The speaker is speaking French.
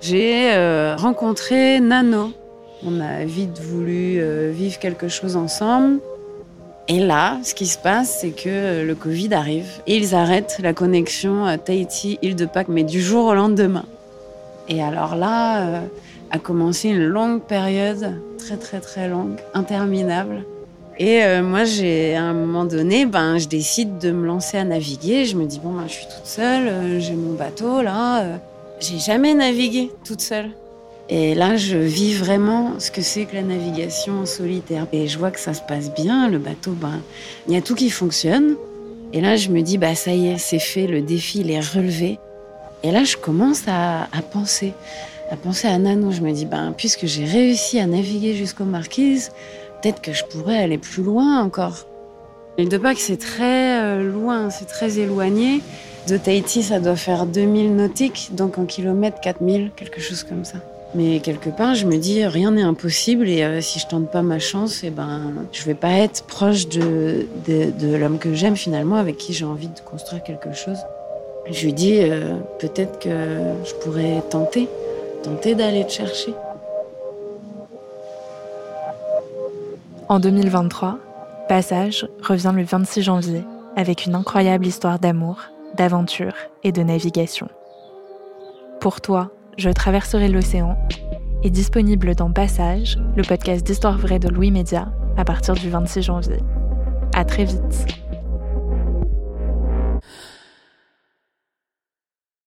j'ai euh, rencontré Nano. On a vite voulu euh, vivre quelque chose ensemble. Et là, ce qui se passe, c'est que le Covid arrive ils arrêtent la connexion Tahiti-Île de Pâques, mais du jour au lendemain. Et alors là, euh, a commencé une longue période, très très très longue, interminable. Et euh, moi, j'ai à un moment donné, ben, je décide de me lancer à naviguer. Je me dis bon, ben, je suis toute seule, euh, j'ai mon bateau là. J'ai jamais navigué toute seule. Et là, je vis vraiment ce que c'est que la navigation en solitaire. Et je vois que ça se passe bien. Le bateau, ben, il y a tout qui fonctionne. Et là, je me dis, bah, ça y est, c'est fait. Le défi, il est relevé. Et là, je commence à, penser, à penser à Nano. Je me dis, ben, puisque j'ai réussi à naviguer jusqu'aux Marquises, peut-être que je pourrais aller plus loin encore. L'île de Pâques, c'est très euh, loin, c'est très éloigné. De Tahiti, ça doit faire 2000 nautiques, donc en kilomètres, 4000, quelque chose comme ça. Mais quelque part, je me dis, rien n'est impossible et euh, si je tente pas ma chance, eh ben, je vais pas être proche de, l'homme que j'aime finalement, avec qui j'ai envie de construire quelque chose. Je lui dis, euh, peut-être que je pourrais tenter, tenter d'aller te chercher. En 2023, Passage revient le 26 janvier avec une incroyable histoire d'amour, d'aventure et de navigation. Pour toi, je traverserai l'océan est disponible dans Passage, le podcast d'histoire vraie de Louis Média, à partir du 26 janvier. À très vite.